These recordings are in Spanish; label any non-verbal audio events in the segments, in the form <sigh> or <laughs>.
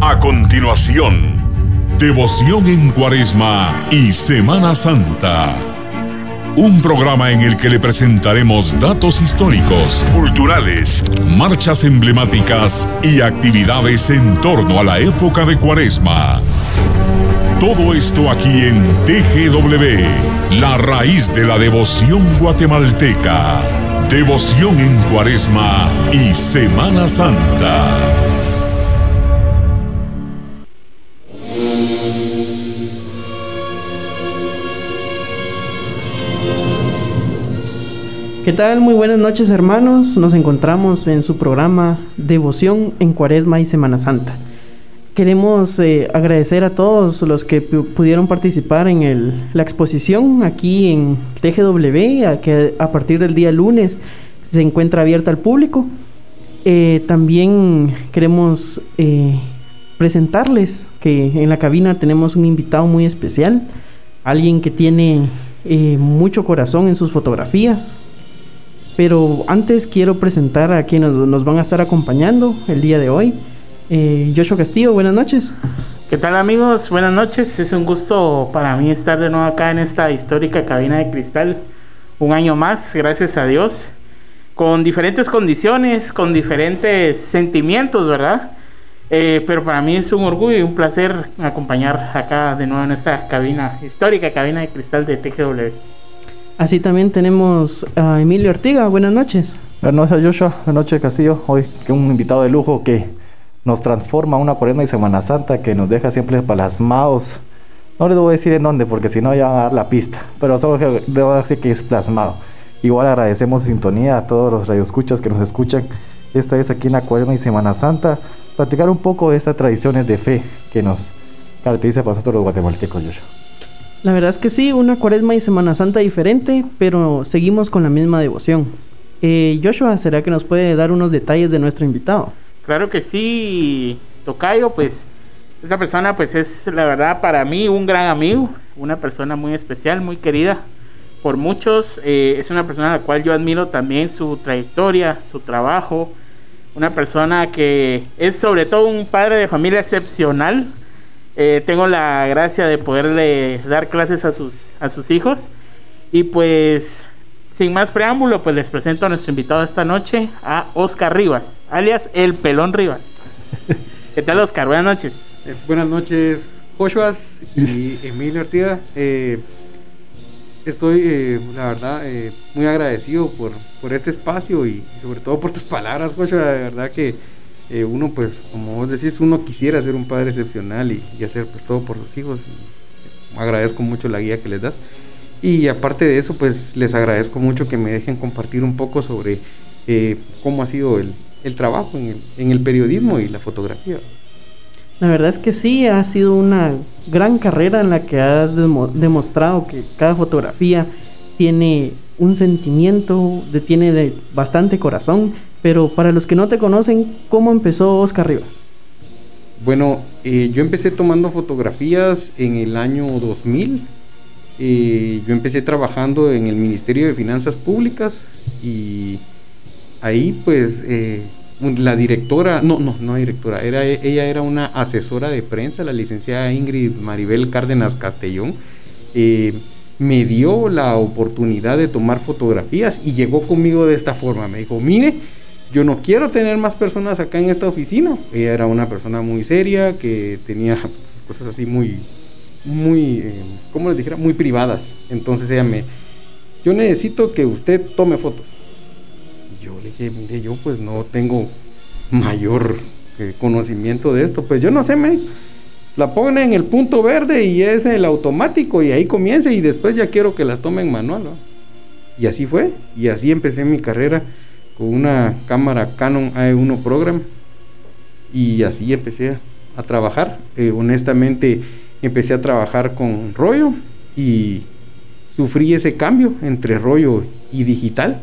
A continuación, Devoción en Cuaresma y Semana Santa. Un programa en el que le presentaremos datos históricos, culturales, marchas emblemáticas y actividades en torno a la época de Cuaresma. Todo esto aquí en TGW, la raíz de la devoción guatemalteca. Devoción en Cuaresma y Semana Santa. ¿Qué tal? Muy buenas noches hermanos. Nos encontramos en su programa Devoción en Cuaresma y Semana Santa. Queremos eh, agradecer a todos los que pudieron participar en la exposición aquí en TGW, que a partir del día lunes se encuentra abierta al público. Eh, también queremos eh, presentarles que en la cabina tenemos un invitado muy especial, alguien que tiene mucho corazón en sus fotografías, pero antes quiero presentar a quienes nos van a estar acompañando el día de hoy. Eh, Joshua Castillo, buenas noches. ¿Qué tal amigos? Buenas noches. Es un gusto para mí estar de nuevo acá en esta histórica cabina de cristal. Un año más, gracias a Dios. Con diferentes condiciones, con diferentes sentimientos, ¿verdad? Eh, pero para mí es un orgullo y un placer acompañar acá de nuevo en esta cabina, histórica cabina de cristal de TGW. Así también tenemos a Emilio Ortiga. Buenas noches. Buenas noches, Joshua. Buenas noches, Castillo. Hoy que un invitado de lujo que nos transforma una cuaresma y Semana Santa que nos deja siempre plasmados. No les voy a decir en dónde porque si no ya va a dar la pista, pero solo debo decir que es plasmado. Igual agradecemos sintonía a todos los radioescuchas que nos escuchan. Esta vez aquí en la cuaresma y Semana Santa, platicar un poco de estas tradiciones de fe que nos caracteriza para nosotros los guatemaltecos, Joshua. La verdad es que sí, una cuaresma y Semana Santa diferente, pero seguimos con la misma devoción. Eh, Joshua, ¿será que nos puede dar unos detalles de nuestro invitado? Claro que sí, Tocayo, pues esa persona pues es la verdad para mí un gran amigo, una persona muy especial, muy querida por muchos, eh, es una persona a la cual yo admiro también su trayectoria, su trabajo, una persona que es sobre todo un padre de familia excepcional, eh, tengo la gracia de poderle dar clases a sus, a sus hijos. Y pues, sin más preámbulo, pues les presento a nuestro invitado esta noche, a Oscar Rivas, alias El Pelón Rivas. <laughs> ¿Qué tal, Oscar? Buenas noches. Eh, buenas noches, Joshua y Emilio Ortiga. Eh, estoy, la verdad, muy agradecido por, por este espacio y, sobre todo por tus palabras, Joshua. De verdad que eh, uno pues como vos decís uno quisiera ser un padre excepcional y, hacer pues todo por sus hijos. Agradezco mucho la guía que les das. Y aparte de eso pues les agradezco mucho que me dejen compartir un poco sobre eh, cómo ha sido el, trabajo en el, periodismo y la fotografía. La verdad es que sí, ha sido una gran carrera en la que has demostrado que cada fotografía tiene un sentimiento, de, tiene de bastante corazón pero para los que no te conocen, ¿cómo empezó Oscar Rivas? Bueno, eh, yo empecé tomando fotografías en el año 2000. Eh, yo empecé trabajando en el Ministerio de Finanzas Públicas y ahí pues eh, la directora, no, no, no directora, era, ella era una asesora de prensa, la licenciada Ingrid Maribel Cárdenas Castellón me dio la oportunidad de tomar fotografías y llegó conmigo de esta forma. Me dijo, mire, yo no quiero tener más personas acá en esta oficina. Ella era una persona muy seria, que tenía cosas así muy, muy, eh, ¿cómo les dijera? Muy privadas. Entonces ella me, yo necesito que usted tome fotos. Y yo le dije, mire, yo pues no tengo mayor eh, conocimiento de esto. Pues yo no sé, me la pone en el punto verde y es el automático y ahí comienza y después ya quiero que las tome en manual. Y así fue. Y así empecé mi carrera con una cámara Canon AE1 Program y así empecé a trabajar. Eh, honestamente empecé a trabajar con rollo y sufrí ese cambio entre rollo y digital.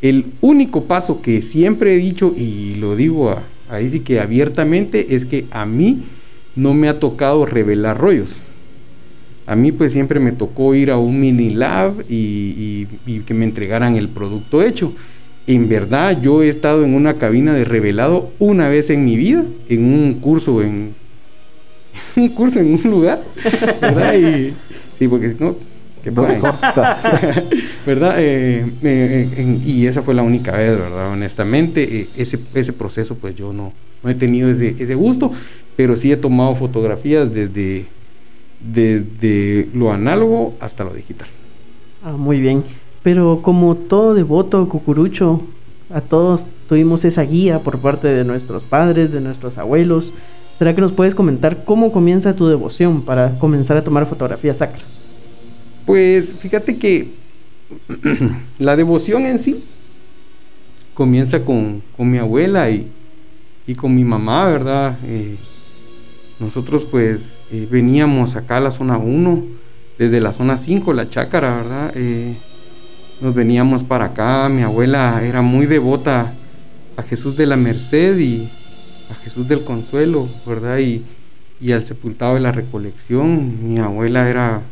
El único paso que siempre he dicho y lo digo ahí sí que abiertamente es que a mí no me ha tocado revelar rollos. A mí pues siempre me tocó ir a un mini lab y que me entregaran el producto hecho. En verdad, yo he estado en una cabina de revelado una vez en mi vida, en un curso en <laughs> un curso en un lugar, <laughs> ¿verdad? Y, sí, porque no, que <laughs> ¿verdad? Eh, eh, y esa fue la única vez, ¿verdad? Honestamente, eh, ese, ese proceso, pues yo no, no he tenido ese, ese gusto, pero sí he tomado fotografías desde, desde lo análogo hasta lo digital. Ah, muy bien. Pero como todo devoto cucurucho, a todos tuvimos esa guía por parte de nuestros padres, de nuestros abuelos. ¿Será que nos puedes comentar cómo comienza tu devoción para comenzar a tomar fotografía sacra? Pues fíjate que <clears throat> la devoción en sí comienza con, mi abuela y, con mi mamá, ¿verdad? Eh, nosotros pues eh, veníamos acá a la zona 1, desde la zona 5, la chácara, ¿verdad? Eh, nos veníamos para acá, mi abuela era muy devota a Jesús de la Merced y a Jesús del Consuelo, ¿verdad? Y, y al sepultado de la recolección, mi abuela era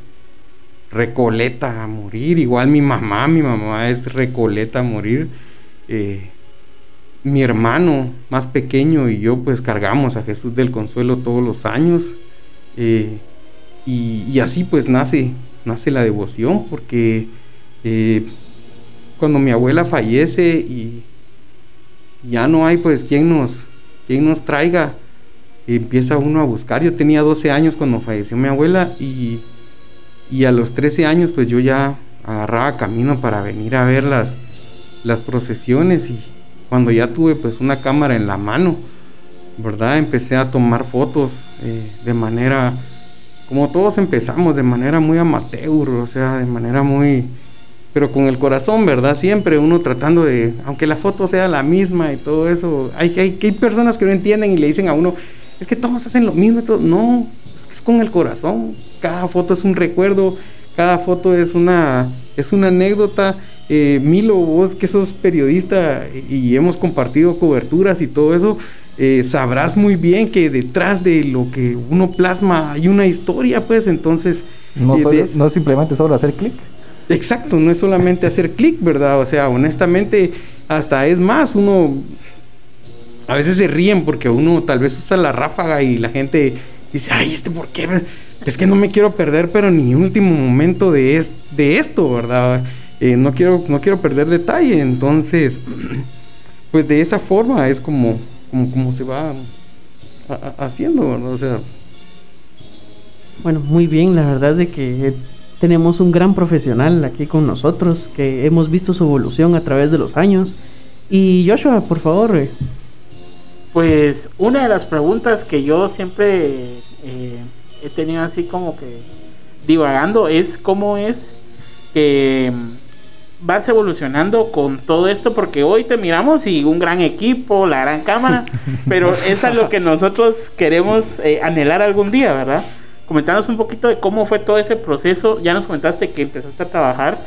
recoleta a morir, igual mi mamá, mi mamá es recoleta a morir. Eh, mi hermano más pequeño y yo pues cargamos a Jesús del Consuelo todos los años. Eh, y, así pues nace, nace la devoción, porque cuando mi abuela fallece y ya no hay pues quien nos, quien nos traiga, empieza uno a buscar. Yo tenía 12 años cuando falleció mi abuela y, y a los 13 años pues yo ya agarraba camino para venir a ver las, las procesiones y cuando ya tuve pues una cámara en la mano, ¿verdad? Empecé a tomar fotos eh, de manera como todos empezamos, de manera muy amateur, o sea, de manera muy, pero con el corazón, ¿verdad? Siempre uno tratando de, aunque la foto sea la misma y todo eso, hay, hay, hay personas que no entienden y le dicen a uno, es que todos hacen lo mismo, todo. no, es que es con el corazón, cada foto es un recuerdo, cada foto es una, es una anécdota. Eh, Milo, vos que sos periodista y hemos compartido coberturas y todo eso, eh, sabrás muy bien que detrás de lo que uno plasma hay una historia, pues entonces... No, eh, no es simplemente solo hacer clic. Exacto, no es solamente hacer clic, ¿verdad? O sea, honestamente, hasta es más, uno... A veces se ríen porque uno tal vez usa la ráfaga y la gente dice, ay, este por qué, es que no me quiero perder, pero ni último momento de, de esto, ¿verdad? Eh, no, quiero, no quiero perder detalle, entonces, <clears throat> pues de esa forma es como como, se va haciendo, O sea. Bueno, muy bien, la verdad es de que tenemos un gran profesional aquí con nosotros, que hemos visto su evolución a través de los años. Y Joshua, por favor. Eh. Pues una de las preguntas que yo siempre eh, he tenido así como que divagando es cómo es que vas evolucionando con todo esto porque hoy te miramos y un gran equipo, la gran cámara, <laughs> pero eso es lo que nosotros queremos eh, anhelar algún día, ¿verdad? Comentanos un poquito de cómo fue todo ese proceso. Ya nos comentaste que empezaste a trabajar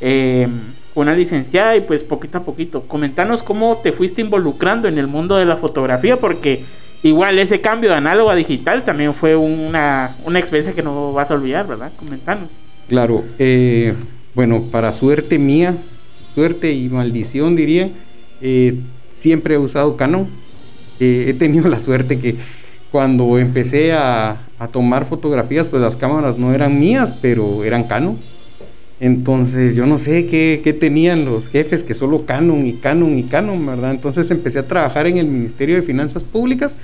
eh, una licenciada y pues poquito a poquito. Comentanos cómo te fuiste involucrando en el mundo de la fotografía porque igual ese cambio de análogo a digital también fue una, una experiencia que no vas a olvidar, ¿verdad? Comentanos. Claro, eh, bueno, para suerte mía, suerte y maldición diría, eh, siempre he usado Canon. Eh, he tenido la suerte que cuando empecé a, tomar fotografías, pues las cámaras no eran mías, pero eran Canon. Entonces yo no sé qué, qué, tenían los jefes, que solo Canon y Canon y Canon, ¿verdad? Entonces empecé a trabajar en el Ministerio de Finanzas Públicas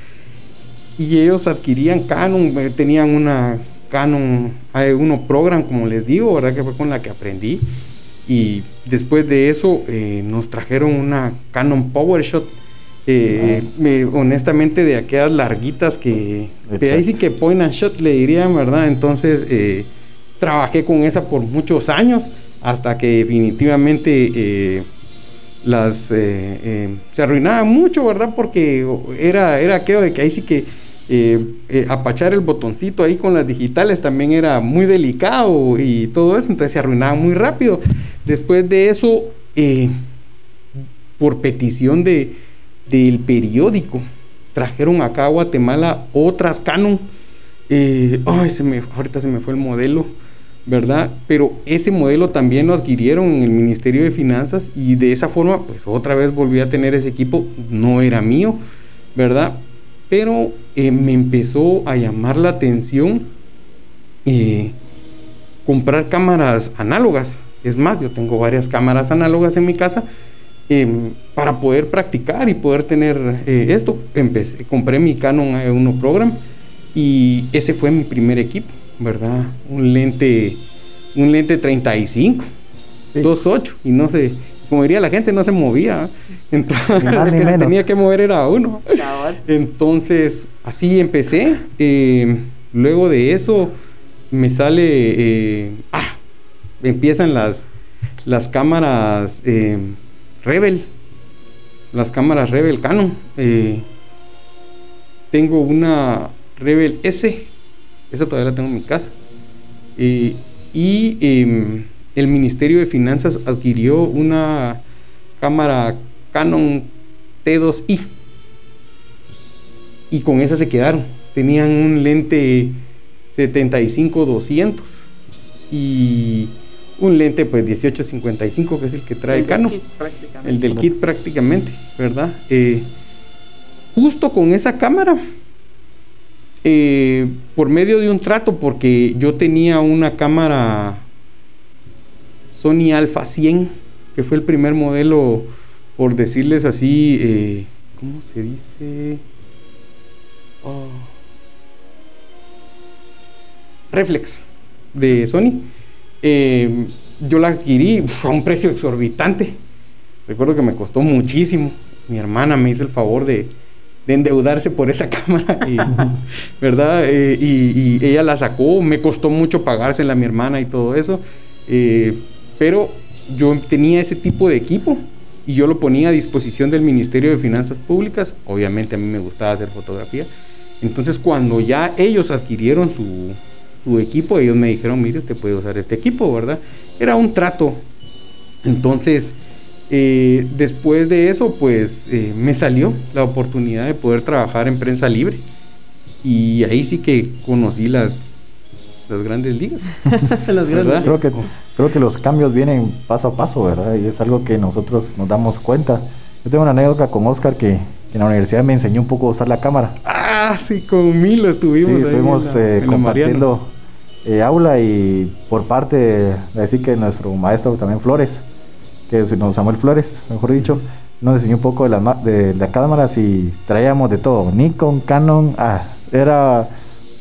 y ellos adquirían Canon, eh, tenían una Canon A1 Program, como les digo, ¿verdad? Que fue con la que aprendí. Y después de eso eh, nos trajeron una Canon PowerShot. Eh, honestamente, de aquellas larguitas que ahí sí que point and shot le dirían, ¿verdad? Entonces eh, trabajé con esa por muchos años hasta que definitivamente las se arruinaban mucho, ¿verdad? Porque era, era aquello de que ahí sí que eh, eh, apachar el botoncito ahí con las digitales también era muy delicado y todo eso, entonces se arruinaba muy rápido. Después de eso, eh, por petición de, del periódico, trajeron acá a Guatemala otras Canon. ay, se me, ahorita se me fue el modelo, ¿verdad? Pero ese modelo también lo adquirieron en el Ministerio de Finanzas y de esa forma, pues otra vez volví a tener ese equipo, no era mío, ¿verdad? Pero eh, me empezó a llamar la atención eh, comprar cámaras análogas. Es más, yo tengo varias cámaras análogas en mi casa em, para poder practicar y poder tener eh, esto. Empecé, compré mi Canon A1 Program y ese fue mi primer equipo, ¿verdad? Un lente, un lente 35, 2.8 y no sé, como diría la gente, no se movía. Entonces, <laughs> el que se tenía que mover era uno. Entonces, así empecé. Eh, luego de eso, me sale. Eh, ah, empiezan las, las cámaras eh, Rebel. Las cámaras Rebel Canon. tengo una Rebel S. Esa todavía la tengo en mi casa. y em, el Ministerio de Finanzas adquirió una cámara Canon T2i. Y con esa se quedaron. Tenían un lente 75-200 y un lente pues 1855 que es el que trae Canon. El del kit prácticamente, ¿verdad? Eh, justo con esa cámara, eh, por medio de un trato, porque yo tenía una cámara Sony Alpha 100, que fue el primer modelo, por decirles así, eh, ¿cómo se dice? Oh. Reflex de Sony. Eh, yo la adquirí a un precio exorbitante. Recuerdo que me costó muchísimo. Mi hermana me hizo el favor de, endeudarse por esa <laughs> cámara, ¿verdad? Eh, y, ella la sacó, me costó mucho pagársela a mi hermana y todo eso. Pero yo tenía ese tipo de equipo y yo lo ponía a disposición del Ministerio de Finanzas Públicas. Obviamente a mí me gustaba hacer fotografía. Entonces cuando ya ellos adquirieron su, equipo, ellos me dijeron, mire, usted puede usar este equipo, ¿verdad? Era un trato. Entonces, eh, después de eso, pues eh, me salió la oportunidad de poder trabajar en prensa libre. Y ahí sí que conocí las, las grandes ligas. <laughs> las grandes creo, que, creo que los cambios vienen paso a paso, ¿verdad? Y es algo que nosotros nos damos cuenta. Yo tengo una anécdota con Oscar que, en la universidad me enseñó un poco a usar la cámara. Ah, sí, con Milo estuvimos. Sí, estuvimos eh, compartiendo eh, aula y por parte de decir que nuestro maestro también Flores, que es Samuel Flores, mejor dicho, nos enseñó un poco de las de las cámaras y traíamos de todo, Nikon, Canon, ah, era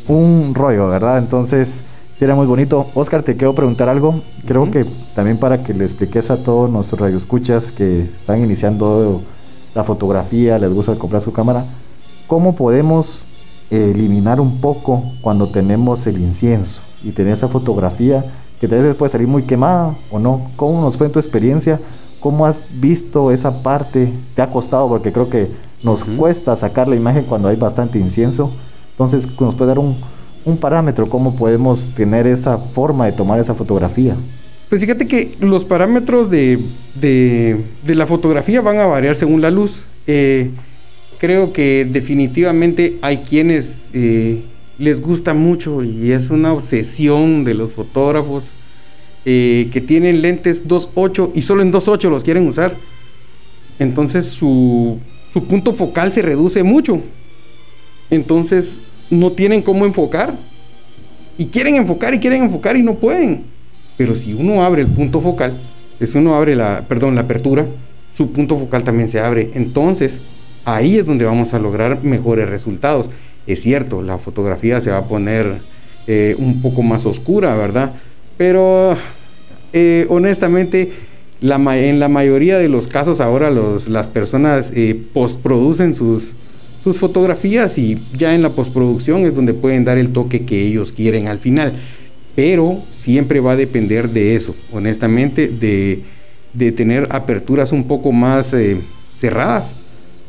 un rollo, ¿verdad? Entonces, sí era muy bonito. Oscar, te quiero preguntar algo. Creo que también para que le expliques a todos nuestros radioescuchas que están iniciando la fotografía, les gusta comprar su cámara, ¿cómo podemos eliminar un poco cuando tenemos el incienso y tener esa fotografía que tal vez puede salir muy quemada o no? ¿Cómo nos fue en tu experiencia? ¿Cómo has visto esa parte? ¿Te ha costado? Porque creo que nos cuesta sacar la imagen cuando hay bastante incienso. Entonces, nos puede dar un, parámetro, cómo podemos tener esa forma de tomar esa fotografía. Pues fíjate que los parámetros de, la fotografía van a variar según la luz. Eh, creo que definitivamente hay quienes eh, les gusta mucho y es una obsesión de los fotógrafos eh, que tienen lentes 2.8 y solo en 2.8 los quieren usar. Entonces su, su punto focal se reduce mucho. Entonces no tienen cómo enfocar. Y quieren enfocar y quieren enfocar y no pueden. Pero si uno abre el punto focal, si uno abre la, perdón, la apertura, su punto focal también se abre. Entonces, ahí es donde vamos a lograr mejores resultados. Es cierto, la fotografía se va a poner eh, un poco más oscura, ¿verdad? Pero eh, honestamente, en la mayoría de los casos ahora las personas eh, postproducen sus, sus fotografías y ya en la postproducción es donde pueden dar el toque que ellos quieren al final. Pero siempre va a depender de eso, honestamente, de, tener aperturas un poco más eh, cerradas.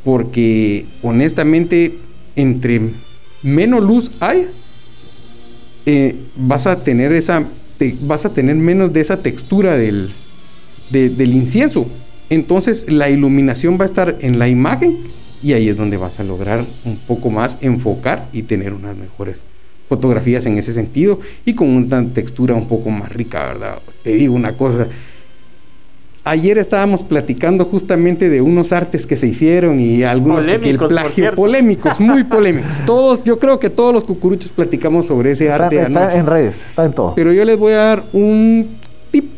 Porque honestamente, entre menos luz hay, eh, vas a tener esa, vas a tener menos de esa textura del, del incienso. Entonces la iluminación va a estar en la imagen y ahí es donde vas a lograr un poco más enfocar y tener unas mejores fotografías en ese sentido y con una textura un poco más rica, ¿verdad? Te digo una cosa, ayer estábamos platicando justamente de unos artes que se hicieron y algunos que, que el plagio polémicos, muy <laughs> polémicos. Todos, yo creo que todos los cucuruchos platicamos sobre ese Está, arte está anoche. en redes, está en todo. Pero yo les voy a dar un tip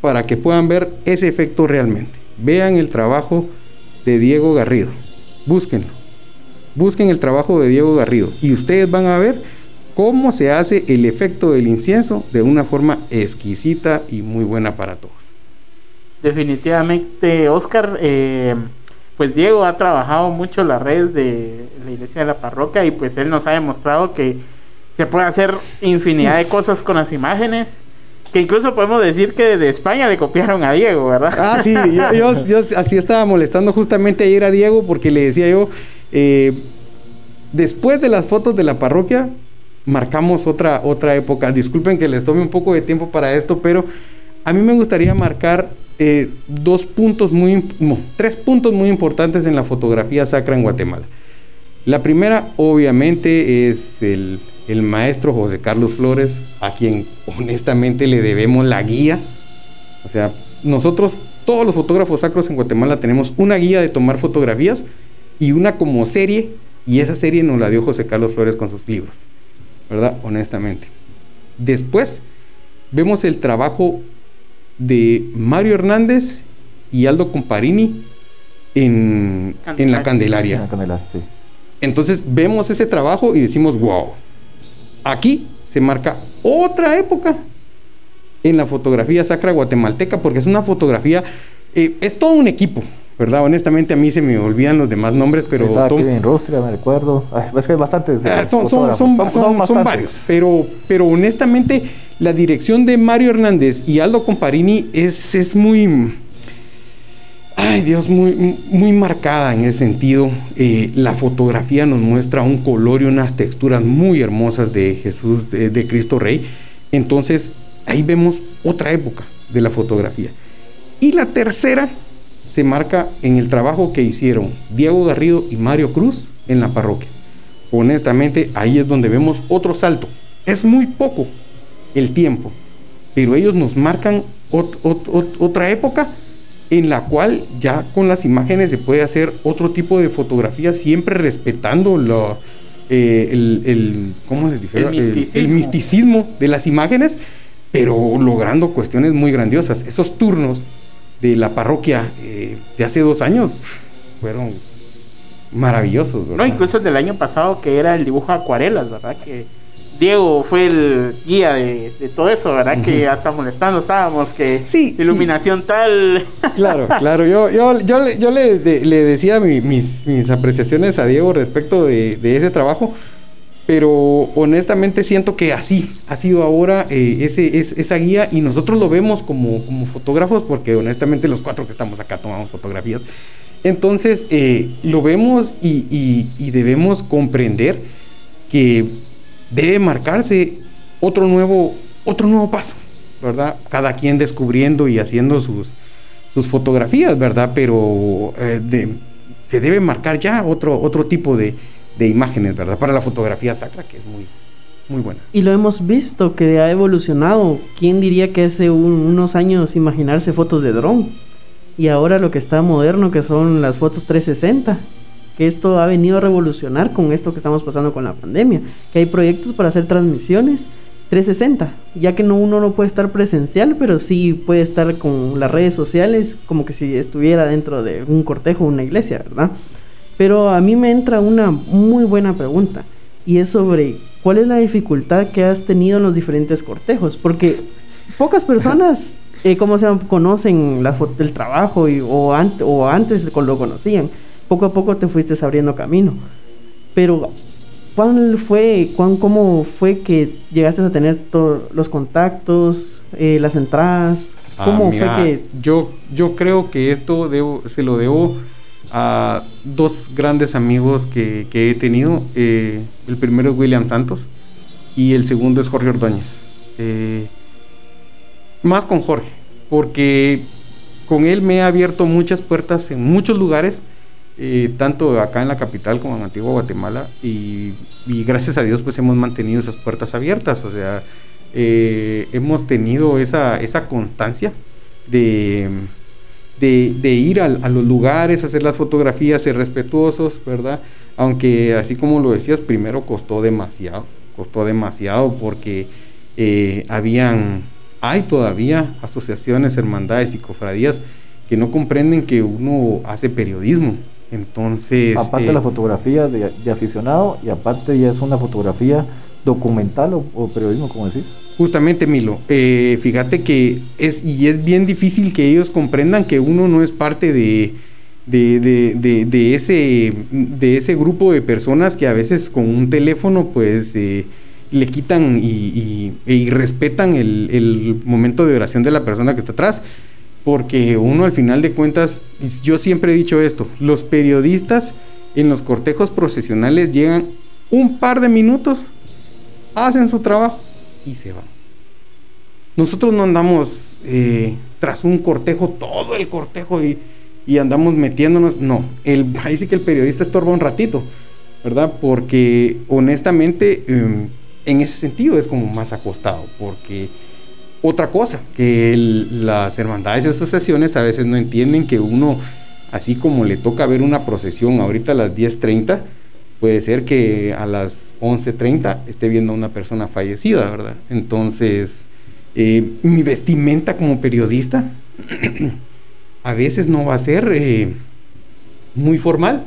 para que puedan ver ese efecto realmente. Vean el trabajo de Diego Garrido. Búsquenlo. Busquen el trabajo de Diego Garrido y ustedes van a ver cómo se hace el efecto del incienso de una forma exquisita y muy buena para todos. Definitivamente, Oscar, eh, pues Diego ha trabajado mucho las redes de la iglesia de la parroquia y pues él nos ha demostrado que se puede hacer infinidad de cosas con las imágenes. Que incluso podemos decir que de España le copiaron a Diego, ¿verdad? Ah, sí, yo, yo- yo así estaba molestando justamente ayer a Diego porque le decía yo, eh, después de las fotos de la parroquia, marcamos otra, otra época. Disculpen que les tome un poco de tiempo para esto, pero a mí me gustaría marcar eh, dos puntos muy, tres puntos muy importantes en la fotografía sacra en Guatemala. La primera, obviamente, es el, el maestro José Carlos Flores, a quien honestamente le debemos la guía. O sea, nosotros, todos los fotógrafos sacros en Guatemala, tenemos una guía de tomar fotografías y una como serie, y esa serie nos la dio José Carlos Flores con sus libros, ¿verdad? Honestamente. Después, vemos el trabajo de Mario Hernández y Aldo Comparini en, en la Candelaria. En Candelaria, sí. Entonces vemos ese trabajo y decimos, wow, aquí se marca otra época en la fotografía sacra guatemalteca, porque es una fotografía, eh, es todo un equipo, ¿verdad? Honestamente a mí se me olvidan los demás nombres, pero... Tom- Kevin me recuerdo. Es que hay bastantes. eh, Ah, son, son, fotógrafos. son, son- son bastantes. varios, pero, pero honestamente la dirección de Mario Hernández y Aldo Comparini es, es muy, ay Dios, muy, muy marcada en ese sentido. Eh, la fotografía nos muestra un color y unas texturas muy hermosas de Jesús, de, de Cristo Rey. Entonces ahí vemos otra época de la fotografía. Y la tercera se marca en el trabajo que hicieron Diego Garrido y Mario Cruz en la parroquia. Honestamente, ahí es donde vemos otro salto. Es muy poco el tiempo, pero ellos nos marcan ot- ot- ot- otra época en la cual ya con las imágenes se puede hacer otro tipo de fotografía, siempre respetando lo, eh, el, el- ¿cómo les dijera? El misticismo. el misticismo de las imágenes, pero logrando cuestiones muy grandiosas. Esos turnos de la parroquia eh, de hace dos años fueron maravillosos, ¿verdad? No, incluso el del año pasado que era el dibujo acuarelas, ¿verdad? Que Diego fue el guía de, de todo eso, ¿verdad? Que hasta molestando estábamos, que Sí, sí. iluminación tal. <laughs> Claro, claro. Yo, yo, yo, le- yo le, de- le decía mi- mis, mis apreciaciones a Diego respecto de, de ese trabajo, pero honestamente siento que así ha sido ahora eh, esa guía y nosotros lo vemos como, fotógrafos porque honestamente los cuatro que estamos acá tomamos fotografías. Entonces eh, lo vemos y, debemos comprender que debe marcarse otro nuevo, otro nuevo paso, ¿verdad? Cada quien descubriendo y haciendo sus, sus fotografías, ¿verdad? Pero eh, se debe marcar ya otro, otro tipo de, de imágenes, ¿verdad? Para la fotografía sacra, que es muy, muy buena. Y lo hemos visto que ha evolucionado. ¿Quién diría que hace un- unos años imaginarse fotos de dron? Y ahora lo que está moderno que son las fotos 360. Que esto ha venido a revolucionar con esto que estamos pasando con la pandemia. Que hay proyectos para hacer transmisiones 360. Ya que no, uno no puede estar presencial, pero sí puede estar con las redes sociales como que si estuviera dentro de un cortejo una iglesia, ¿verdad? Pero a mí me entra una muy buena pregunta y es sobre cuál es la dificultad que has tenido en los diferentes cortejos, porque pocas personas, <laughs> eh, ¿cómo se conocen la el trabajo y- o, ant- o antes lo conocían. Poco a poco te fuiste abriendo camino. Pero, ¿cuál fue, cuán, cómo fue que llegaste a tener todos los contactos, eh, las entradas? ¿Cómo Ah, mira, fue que Yo, yo creo que esto debo- se lo debo a dos grandes amigos que, que he tenido. Eh, el primero es William Santos y el segundo es Jorge Ordóñez. Eh, más con Jorge, porque con él me ha abierto muchas puertas en muchos lugares, eh, tanto acá en la capital como en Antigua Guatemala, y, y gracias a Dios pues hemos mantenido esas puertas abiertas, o sea, eh, hemos tenido esa, esa constancia de, de, ir a, los lugares, hacer las fotografías, ser respetuosos, ¿verdad? Aunque así como lo decías, primero costó demasiado, costó demasiado porque eh, habían, hay todavía asociaciones, hermandades y cofradías que no comprenden que uno hace periodismo. Entonces... Aparte la eh, fotografía de, aficionado y aparte ya es una fotografía documental o periodismo, como decís. Justamente, Milo, eh, fíjate que es, y es bien difícil que ellos comprendan que uno no es parte de, de, ese, de ese grupo de personas que a veces con un teléfono pues eh, le quitan y, respetan el, el, momento de oración de la persona que está atrás. Porque uno al final de cuentas, yo siempre he dicho esto, los periodistas en los cortejos procesionales llegan un par de minutos, hacen su trabajo y se va. Nosotros no andamos eh, tras un cortejo, todo el cortejo y, andamos metiéndonos. No, el, <laughs> ahí sí que el periodista estorba un ratito, ¿verdad? Porque honestamente, em, en ese sentido es como más acostado, porque otra cosa, que las hermandades y asociaciones a veces no entienden que uno, así como le toca ver una procesión ahorita a las 10.30, puede ser que a las 11.30 esté viendo a una persona fallecida, ¿verdad? Entonces, eh, mi vestimenta como periodista <clears throat> a veces no va a ser eh, muy formal,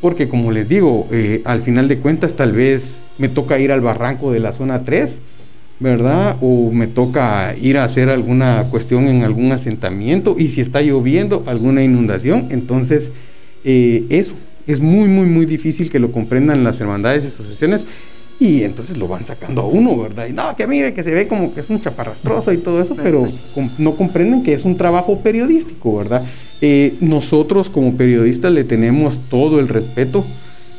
porque como les digo, eh, al final de cuentas tal vez me toca ir al barranco de la zona 3, ¿verdad? O me toca ir a hacer alguna cuestión en algún asentamiento y si está lloviendo, alguna inundación, entonces eso es muy, muy, muy difícil que lo comprendan las hermandades y asociaciones. Y entonces lo van sacando a uno, ¿verdad? Y no, que mire, que se ve como que es un chaparrastroso y todo eso, pero no comprenden que es un trabajo periodístico, ¿verdad? Eh, nosotros como periodistas le tenemos todo el respeto,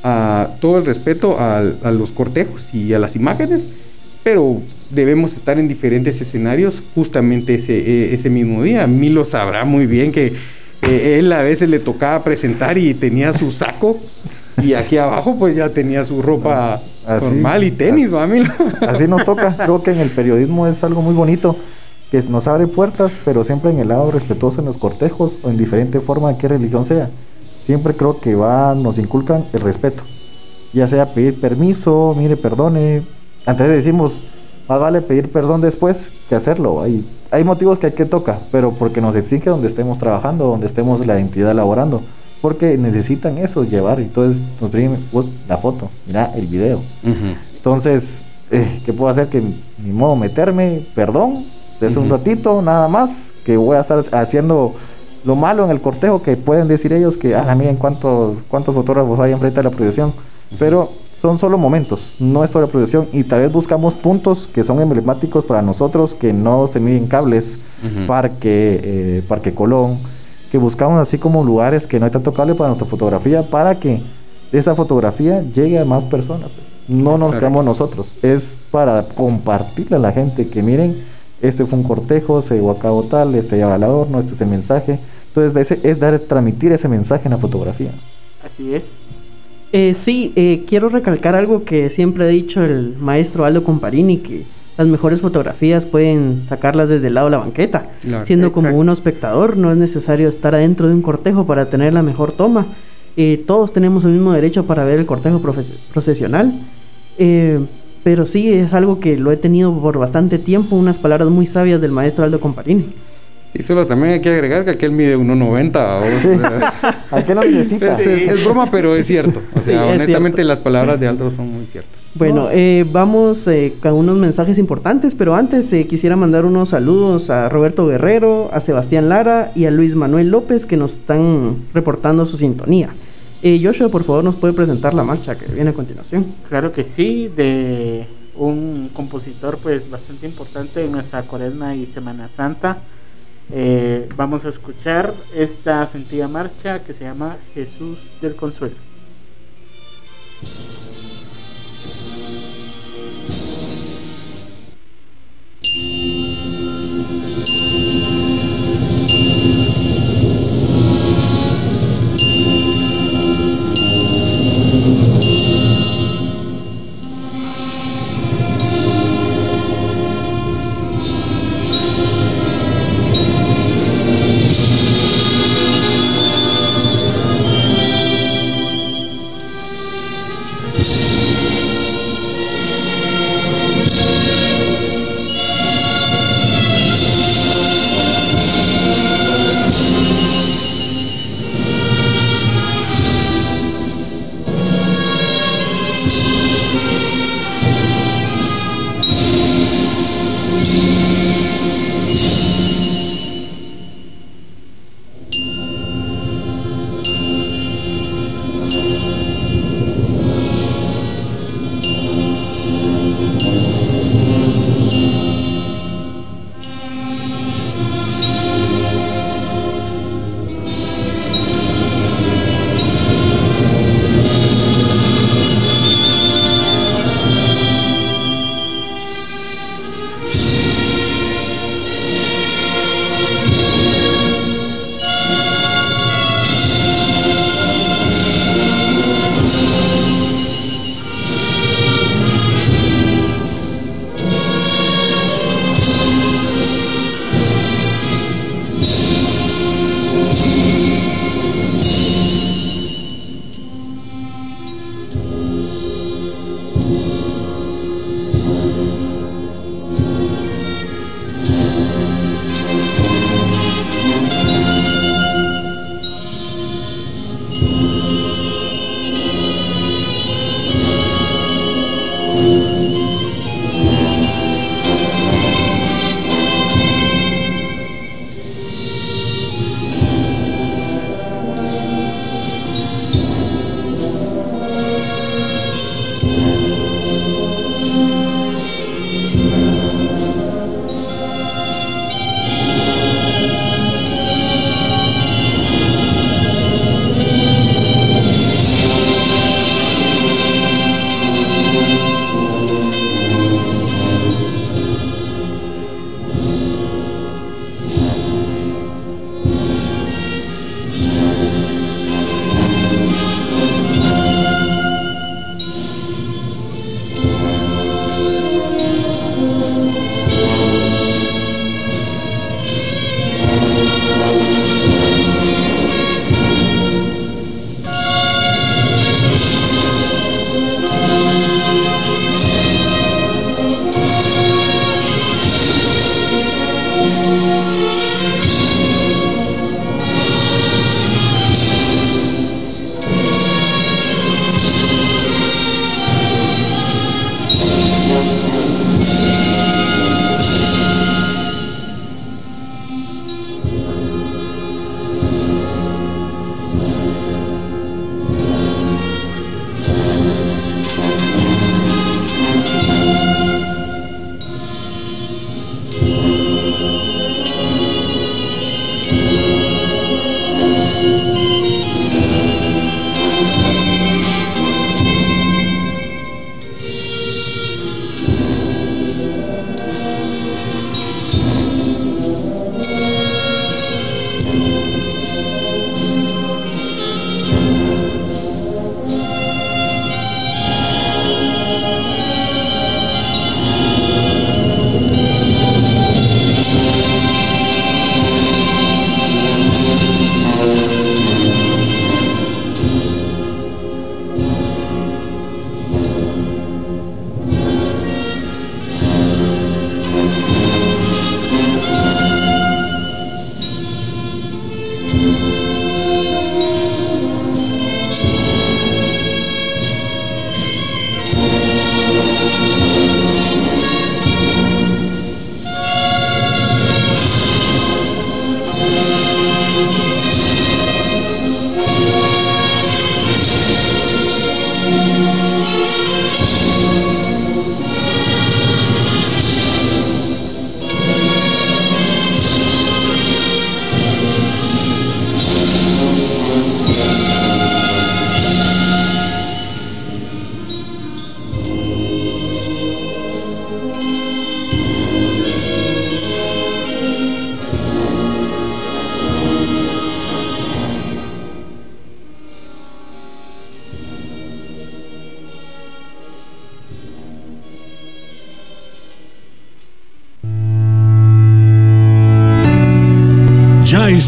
a, todo el respeto a, los cortejos y a las imágenes, pero debemos estar en diferentes escenarios justamente ese, e, ese mismo día. A mí lo sabrá muy bien que él a veces le tocaba presentar y tenía su saco y aquí abajo pues ya tenía su ropa normal y tenis, así, <laughs> así nos toca. Creo que en el periodismo es algo muy bonito que nos abre puertas, pero siempre en el lado respetuoso en los cortejos o en diferente forma de qué religión sea. Siempre creo que va, nos inculcan el respeto. Ya sea pedir permiso, mire, perdone. Antes decimos, más vale pedir perdón después que hacerlo. Hay, hay motivos que hay que tocar, pero porque nos exige donde estemos trabajando, donde estemos la entidad laborando. Porque necesitan eso, llevar. Entonces nos piden la foto, mira el video. Entonces, eh, ¿qué puedo hacer? Que ni modo meterme, perdón, desde un ratito, nada más, que voy a estar haciendo lo malo en el cortejo, que pueden decir ellos que, ah, miren cuántos, cuántos fotógrafos hay enfrente de la proyección. Pero son solo momentos, no es toda la producción y tal vez buscamos puntos que son emblemáticos para nosotros, que no se miden cables, Parque, eh, Parque Colón, que buscamos así como lugares que no hay tanto cable para nuestra fotografía, para que esa fotografía llegue a más personas. No nos quedamos nosotros, es para compartirle a la gente que miren, este fue un cortejo, se llevó a cabo tal, este lleva el adorno, este es el mensaje. Entonces ese, es dar, es transmitir ese mensaje en la fotografía. Así es. Eh, sí, eh, quiero recalcar algo que siempre ha dicho el maestro Aldo Comparini, que las mejores fotografías pueden sacarlas desde el lado de la banqueta. Siendo como un espectador, no es necesario estar adentro de un cortejo para tener la mejor toma. Eh, todos tenemos el mismo derecho para ver el cortejo procesional. pero sí, es algo que lo he tenido por bastante tiempo, unas palabras muy sabias del maestro Aldo Comparini. Sí, solo también hay que agregar que aquel mide 1.90. aquel lo necesita. Es, broma, pero es cierto. O <laughs> sea, honestamente las palabras de Aldo son muy ciertas. Bueno, eh, vamos eh, con unos mensajes importantes, pero antes eh, quisiera mandar unos saludos a Roberto Guerrero, a Sebastián Lara y a Luis Manuel López que nos están reportando su sintonía. Joshua, por favor, nos puede presentar la marcha que viene a continuación. Claro que sí, de un compositor pues bastante importante en nuestra cuaresma y Semana Santa. Eh, vamos a escuchar esta sentida marcha que se llama Jesús del Consuelo.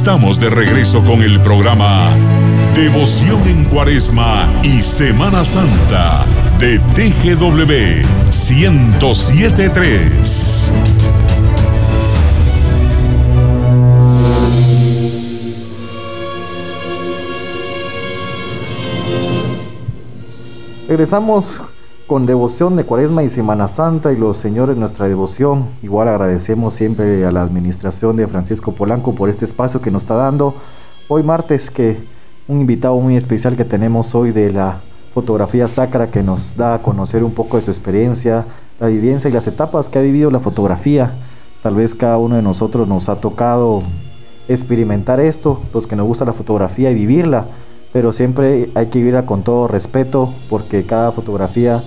Estamos de regreso con el programa Devoción en Cuaresma y Semana Santa de TGW 1073. Regresamos con devoción de Cuaresma y Semana Santa y los señores nuestra devoción. Igual agradecemos siempre a la administración de Francisco Polanco por este espacio que nos está dando. Hoy martes que un invitado muy especial que tenemos hoy de la fotografía sacra que nos da a conocer un poco de su experiencia, la vivencia y las etapas que ha vivido la fotografía. Tal vez cada uno de nosotros nos ha tocado experimentar esto, los que nos gusta la fotografía y vivirla, pero siempre hay que vivirla con todo respeto porque cada fotografía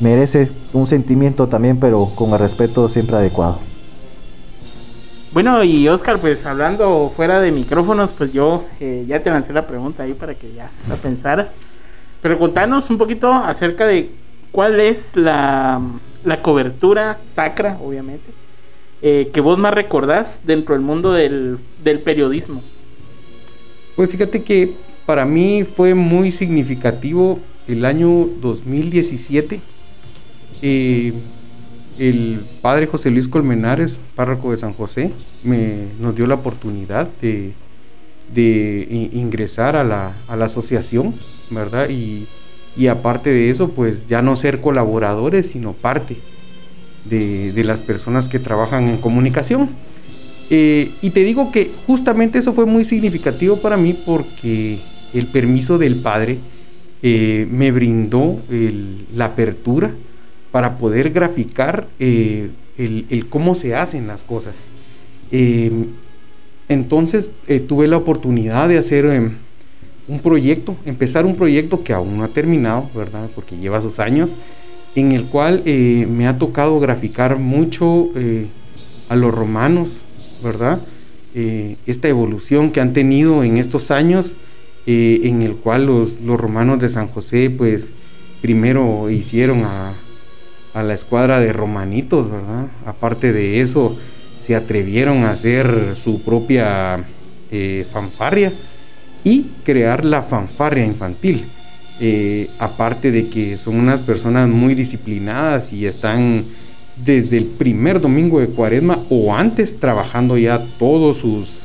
merece un sentimiento también, pero con el respeto siempre adecuado. Bueno, y Oscar, pues hablando fuera de micrófonos, pues yo eh, ya te lancé la pregunta ahí para que ya la pensaras. Pero contanos un poquito acerca de cuál es la, la cobertura sacra, obviamente, eh, que vos más recordás dentro del mundo del, del periodismo. Pues fíjate que para mí fue muy significativo el año 2017 el padre José Luis Colmenares, párroco de San José, nos dio la oportunidad de, ingresar a la, asociación, ¿verdad? Y, aparte de eso, pues ya no ser colaboradores, sino parte de, las personas que trabajan en comunicación. Eh, y te digo que justamente eso fue muy significativo para mí porque el permiso del padre eh, me brindó la apertura para poder graficar eh, el, cómo se hacen las cosas. Em, entonces eh, tuve la oportunidad de hacer em, un proyecto, empezar un proyecto que aún no ha terminado, ¿verdad? Porque lleva sus años, en el cual eh, me ha tocado graficar mucho a los romanos, ¿verdad? esta evolución que han tenido en estos años, en el cual los, los romanos de San José, pues, primero hicieron a, a la escuadra de romanitos, ¿verdad? Aparte de eso, se atrevieron a hacer su propia eh, fanfarria y crear la fanfarria infantil. Eh, aparte de que son unas personas muy disciplinadas y están desde el primer domingo de cuaresma o antes trabajando ya todos sus,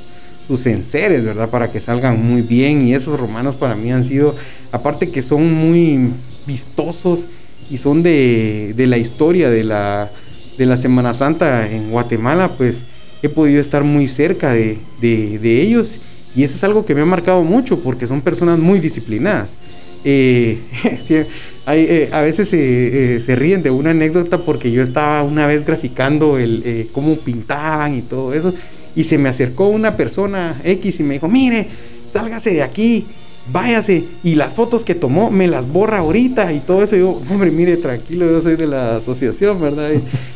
sus enseres, ¿verdad? Para que salgan muy bien. Y esos romanos para mí han sido, aparte que son muy vistosos y son de, la historia de la, de la, Semana Santa en Guatemala, pues he podido estar muy cerca de, ellos y eso es algo que me ha marcado mucho porque son personas muy disciplinadas. Eh, <laughs> eh, a veces eh, se ríen de una anécdota porque yo estaba una vez graficando el, cómo pintaban y todo eso y se me acercó una persona X y me dijo, mire, sálgase de aquí váyase. Y las fotos que tomó me las borra ahorita y todo eso. yo, hombre, mire, tranquilo, yo soy de la asociación, ¿verdad?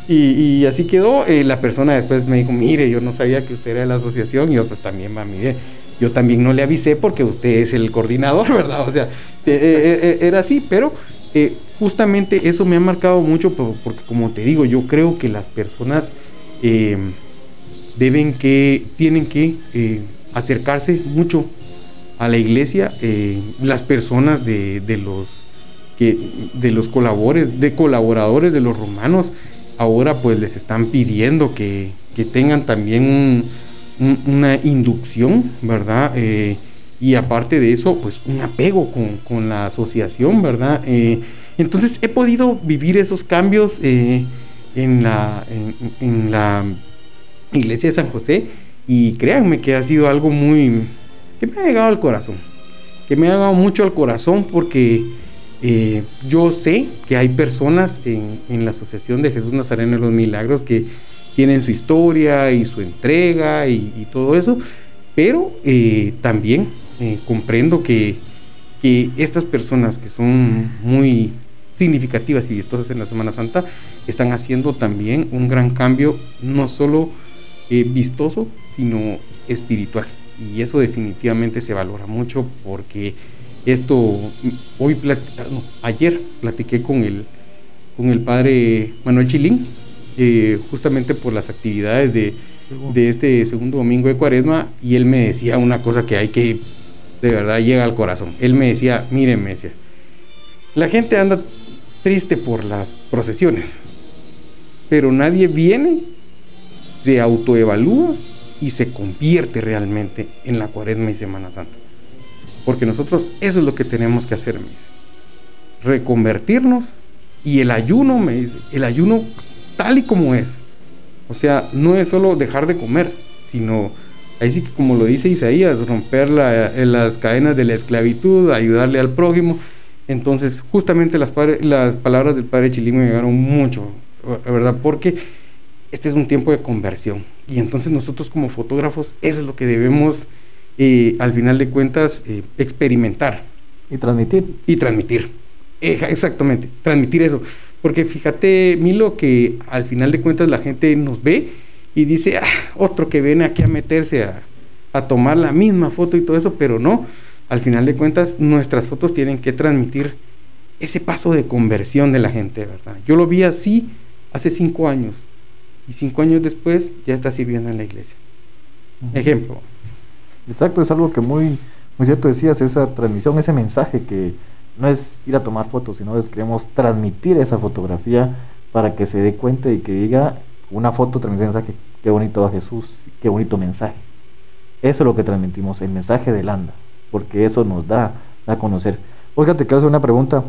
Y, así quedó. Eh, la persona después me dijo, mire, yo no sabía que usted era de la asociación. Y yo, pues también, va, mire, yo también no le avisé porque usted es el coordinador, <laughs> ¿verdad? O sea, eh, eh, era así, pero justamente eso me ha marcado mucho porque, como te digo, yo creo que las personas deben que, tienen que acercarse mucho a la iglesia eh, las personas de, los que de los colaboradores de colaboradores de los romanos ahora pues les están pidiendo que, tengan también una inducción verdad eh, y aparte de eso pues un apego con, la asociación verdad eh, Entonces he podido vivir esos cambios en, la, en, la iglesia de San José y créanme que ha sido algo muy... que me ha llegado al corazón, que me ha llegado mucho al corazón porque eh, yo sé que hay personas en, la Asociación de Jesús Nazareno de los Milagros que tienen su historia y su entrega y, todo eso, pero eh, también eh, comprendo que estas personas que son muy significativas y vistosas en la Semana Santa están haciendo también un gran cambio, no solo vistoso, sino espiritual. Y eso definitivamente se valora mucho porque esto, hoy, ah, ayer platiqué con el, con el padre Manuel Chilín, eh, justamente por las actividades de, de, este segundo domingo de cuaresma, y él me decía una cosa que hay que, de verdad, llega al corazón. Él me decía, miren, me decía, la gente anda triste por las procesiones, pero nadie viene, se autoevalúa y se convierte realmente en la cuaresma y Semana Santa. Porque nosotros eso es lo que tenemos que hacer, me dice. Reconvertirnos y el ayuno, me dice, el ayuno tal y como es. O sea, no es solo dejar de comer, sino, ahí sí que como lo dice Isaías, romper eh, las cadenas de la esclavitud, ayudarle al prójimo. Entonces, justamente las, las palabras del padre Chilín me llegaron mucho, ¿verdad? Porque este es un tiempo de conversión. Y entonces nosotros como fotógrafos, eso es lo que debemos al final de cuentas, eh, experimentar. Y transmitir. Y transmitir. exactamente, transmitir eso. Porque fíjate, Milo, que al final de cuentas la gente nos ve y dice, ah, otro que viene aquí a meterse a, a tomar la misma foto y todo eso, pero no. Al final de cuentas, nuestras fotos tienen que transmitir ese paso de conversión de la gente, ¿verdad? Yo lo vi así hace cinco años y cinco años después ya está sirviendo en la iglesia. Ejemplo, Exacto, es algo que muy, muy cierto decías, esa transmisión, ese mensaje que no es ir a tomar fotos, sino es queremos transmitir esa fotografía para que se dé cuenta y que diga una foto transmite un mensaje, qué bonito va Jesús, qué bonito mensaje. Eso es lo que transmitimos, el mensaje del anda, porque eso nos da, a conocer. Oiga, te quiero hacer una pregunta.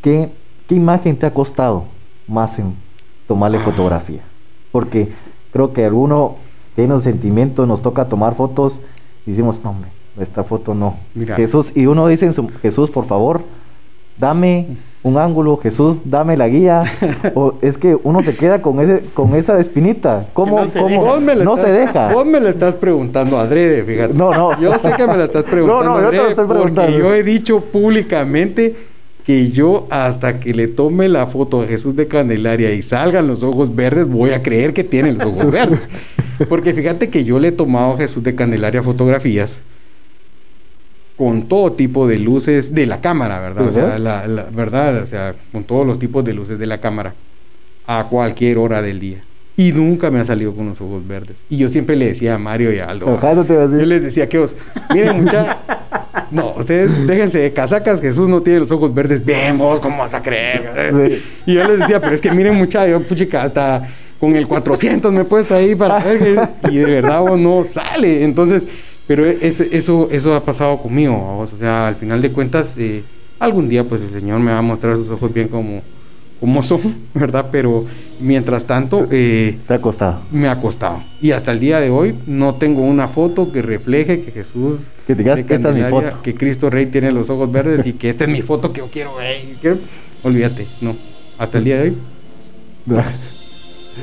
¿Qué, ¿Qué imagen te ha costado más en tomarle fotografía? Porque creo que alguno tiene un sentimiento, nos toca tomar fotos y decimos, no, hombre, esta foto no. Jesús, y uno dice, en su, Jesús, por favor, dame un ángulo, Jesús, dame la guía. <laughs> o es que uno se queda con ese, con esa espinita. ¿Cómo, no, cómo? no se deja? Vos me lo estás preguntando adrede, fíjate. No, no. Yo sé que me lo estás preguntando <laughs> no, no, yo te lo estoy preguntando. porque yo he dicho públicamente que yo hasta que le tome la foto a Jesús de Candelaria y salgan los ojos verdes, voy a creer que tiene los ojos <laughs> verdes. Porque fíjate que yo le he tomado a Jesús de Candelaria fotografías con todo tipo de luces de la cámara, ¿verdad? O sea, la, verdad, o sea, con todos los tipos de luces de la cámara a cualquier hora del día. Y nunca me ha salido con los ojos verdes. Y yo siempre le decía a Mario y a Aldo. yo les decía que os, miren mucha, <laughs> no, ustedes déjense de casacas, Jesús no tiene los ojos verdes. Bien, vos, ¿cómo vas a creer? Y yo les decía, pero es que miren mucha, yo puchica, hasta con el 400 me he puesto ahí para ver y de verdad no sale. Entonces, pero eso, eso ha pasado conmigo, o sea, al final de cuentas, eh, algún día pues el Señor me va a mostrar sus ojos bien como, son, <laughs> ¿verdad? Pero mientras tanto... Eh, ¿Te ha costado? Me ha costado. Y hasta el día de hoy no tengo una foto que refleje que Jesús... Que digas que esta es mi foto. Que Cristo Rey tiene los ojos verdes y que esta es mi foto que yo quiero, ver. Olvídate, no. Hasta el día de hoy. <laughs>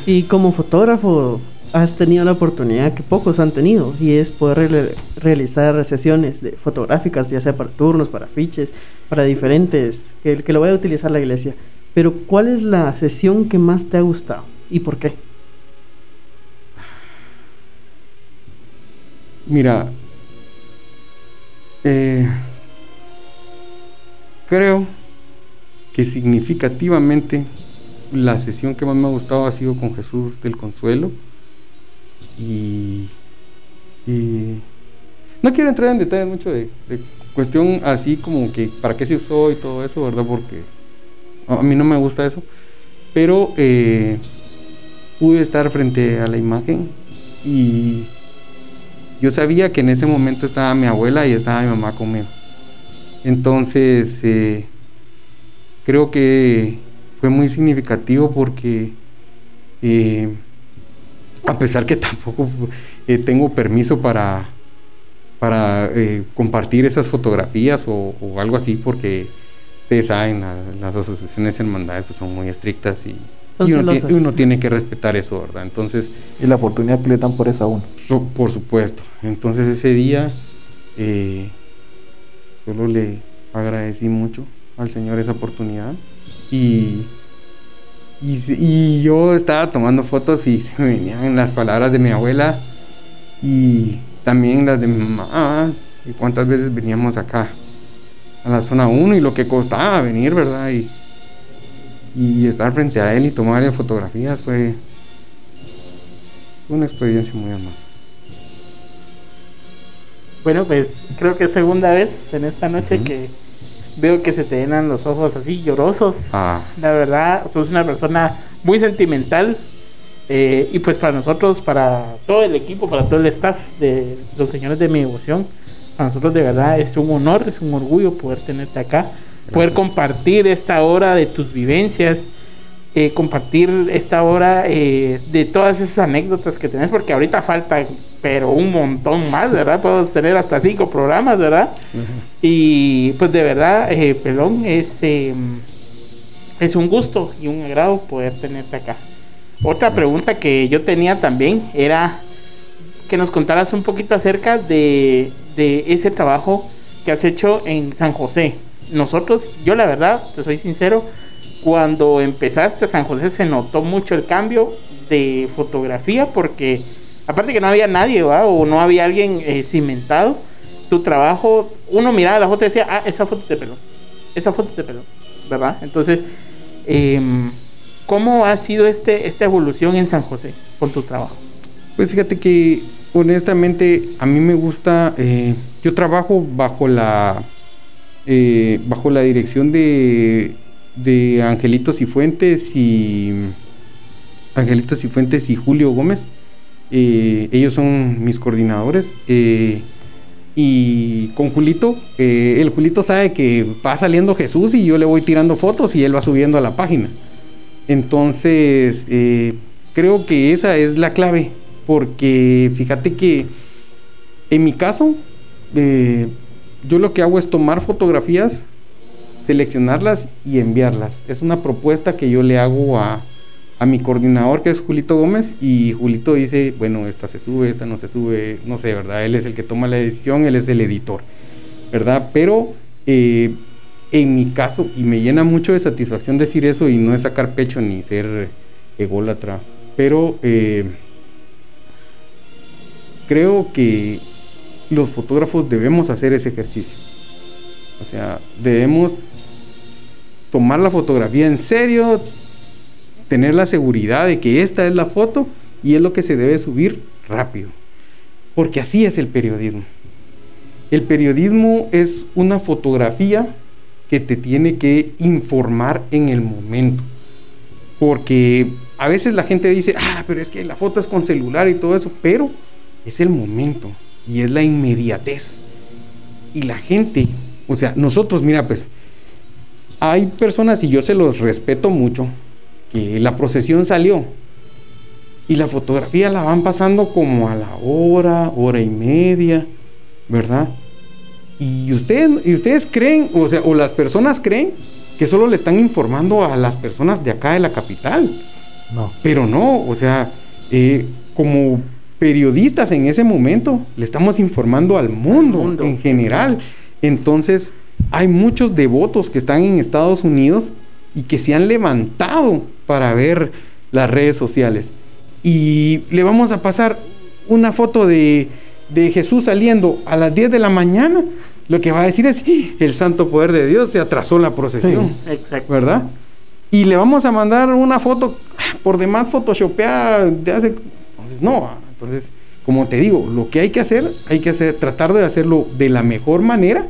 Y como fotógrafo has tenido la oportunidad que pocos han tenido y es poder realizar sesiones de fotográficas, ya sea para turnos, para fiches, para diferentes, que, que lo vaya a utilizar la iglesia. Pero ¿cuál es la sesión que más te ha gustado y por qué? Mira, eh, creo que significativamente la sesión que más me ha gustado ha sido con Jesús del Consuelo. Y, no quiero entrar en detalles mucho de, cuestión así como que para qué se usó y todo eso, ¿verdad? Porque a mí no me gusta eso. Pero eh, pude estar frente a la imagen y yo sabía que en ese momento estaba mi abuela y estaba mi mamá conmigo. Entonces, eh, creo que fue muy significativo porque eh, a pesar que <laughs> tampoco tengo permiso para, para compartir esas fotografías o, algo así, porque ustedes saben, las asociaciones hermandades pues, son muy estrictas y, uno, tiene que respetar eso, ¿verdad? Entonces... Y la oportunidad que le dan por eso a uno. Por, supuesto. Entonces ese día solo le agradecí mucho al Señor esa oportunidad y y, yo estaba tomando fotos y se me venían las palabras de mi abuela y también las de mi mamá. Y cuántas veces veníamos acá a la zona 1 y lo que costaba venir, ¿verdad? Y, y estar frente a él y tomarle fotografías fue una experiencia muy hermosa. Bueno, pues creo que es segunda vez en esta noche que veo que se te llenan los ojos así llorosos. Ah. La verdad, sos una persona muy sentimental. Eh, y pues para nosotros, para todo el equipo, para todo el staff de los señores de mi devoción, para nosotros de verdad es un honor, es un orgullo poder tenerte acá, poder compartir esta hora de tus vivencias, eh, compartir esta hora eh, de todas esas anécdotas que tenés, porque ahorita falta, pero un montón más, ¿verdad? Podemos tener hasta cinco programas, ¿verdad? Y pues de verdad, eh, Pelón, es, em, es un gusto y un agrado poder tenerte acá. Otra pregunta que yo tenía también era que nos contaras un poquito acerca de, de ese trabajo que has hecho en San José. Nosotros, yo la verdad, te soy sincero, cuando empezaste a San José se notó mucho el cambio de fotografía porque aparte que no había nadie o no había alguien eh, cimentado tu trabajo. Uno miraba la foto y decía ah esa foto de pelo esa foto de pelo verdad entonces em, cómo ha sido este esta evolución en San José con tu trabajo pues fíjate que honestamente a mí me gusta eh, yo trabajo bajo la eh, bajo la dirección de de Angelitos y Fuentes y Angelitos y Fuentes y Julio Gómez. Eh, ellos son mis coordinadores. Y con Julito, el Julito sabe que va saliendo Jesús y yo le voy tirando fotos y él va subiendo a la página. Entonces, creo que esa es la clave. Porque fíjate que en mi caso, yo lo que hago es tomar fotografías seleccionarlas y enviarlas. Es una propuesta que yo le hago a, mi coordinador que es Julito Gómez y Julito dice, bueno, esta se sube, esta no se sube, no sé, ¿verdad? Él es el que toma la decisión, él es el editor, ¿verdad? Pero eh, en mi caso, y me llena mucho de satisfacción decir eso y no es sacar pecho ni ser ególatra, pero eh, creo que los fotógrafos debemos hacer ese ejercicio o sea, debemos tomar la fotografía en serio, tener la seguridad de que esta es la foto y es lo que se debe subir rápido. Porque así es el periodismo. El periodismo es una fotografía que te tiene que informar en el momento. Porque a veces la gente dice, ah, pero es que la foto es con celular y todo eso, pero es el momento y es la inmediatez. Y la gente o sea, nosotros, mira, pues, hay personas, y yo se los respeto mucho, que la procesión salió y la fotografía la van pasando como a la hora, hora y media, ¿verdad? Y, usted, y ustedes creen, o sea, o las personas creen que solo le están informando a las personas de acá de la capital. No. Pero no, o sea, eh, como periodistas en ese momento, le estamos informando al mundo, en general. Entonces, hay muchos devotos que están en Estados Unidos y que se han levantado para ver las redes sociales. Y le vamos a pasar una foto de, Jesús saliendo a las 10 de la mañana. Lo que va a decir es, el santo poder de Dios se atrasó la procesión. exacto. ¿Verdad? Y le vamos a mandar una foto por demás photoshopeada de hace... Entonces, no. Entonces, como te digo, lo que hay que hacer, hay que hacer, tratar de hacerlo de la mejor manera